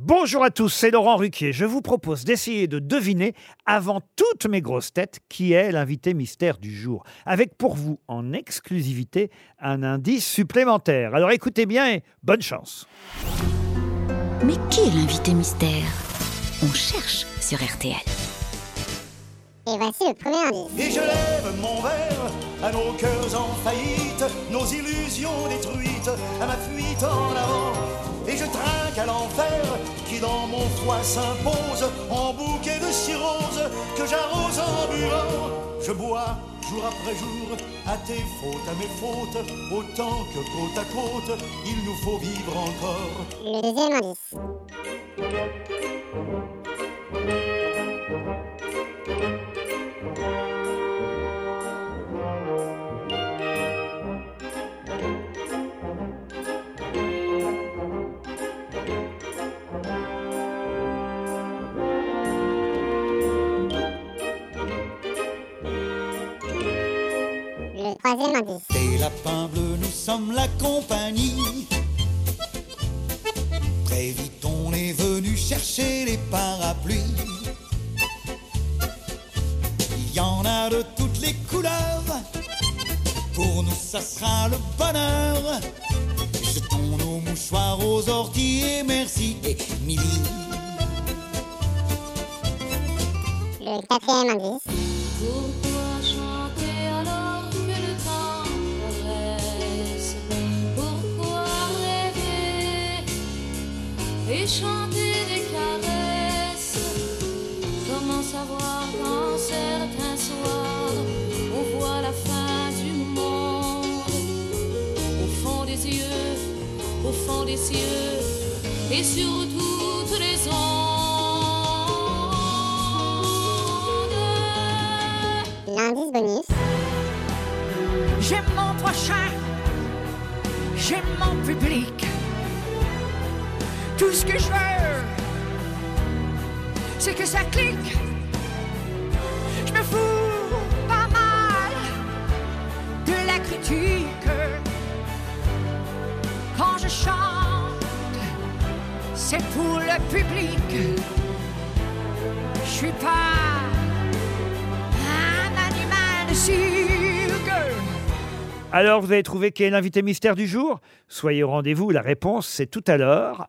Bonjour à tous, c'est Laurent Ruquier. Je vous propose d'essayer de deviner, avant toutes mes grosses têtes, qui est l'invité mystère du jour. Avec pour vous, en exclusivité, un indice supplémentaire. Alors écoutez bien et bonne chance. Mais qui est l'invité mystère? On cherche sur RTL. Et voici le premier indice. Et je lève mon verre à nos cœurs en faillite, nos illusions détruites, à ma fuite en avant. Je trinque à l'enfer qui dans mon foie s'impose en bouquet de cirrhose que j'arrose en buvant. Je bois jour après jour à tes fautes, à mes fautes, autant que côte à côte, il nous faut vivre encore. Le. Troisième indice. Des lapins bleus, nous sommes la compagnie. Très vite, on est venu chercher les parapluies. Il y en a de toutes les couleurs. Pour nous, ça sera le bonheur. Jetons nos mouchoirs aux orties et merci, Émilie. Le quatrième indice. Et chanter des caresses Comment savoir quand certains soirs on voit la fin du monde Au fond des yeux, au fond des cieux et sur toutes les ondes L'indice bonus. J'aime mon prochain, j'aime mon public. Tout ce que je veux, c'est que ça clique. Je me fous pas mal de la critique. Quand je chante, c'est pour le public. Je suis pas un animal de cirque. Alors vous avez trouvé qui est l'invité mystère du jour? Soyez au rendez-vous, la réponse c'est tout à l'heure,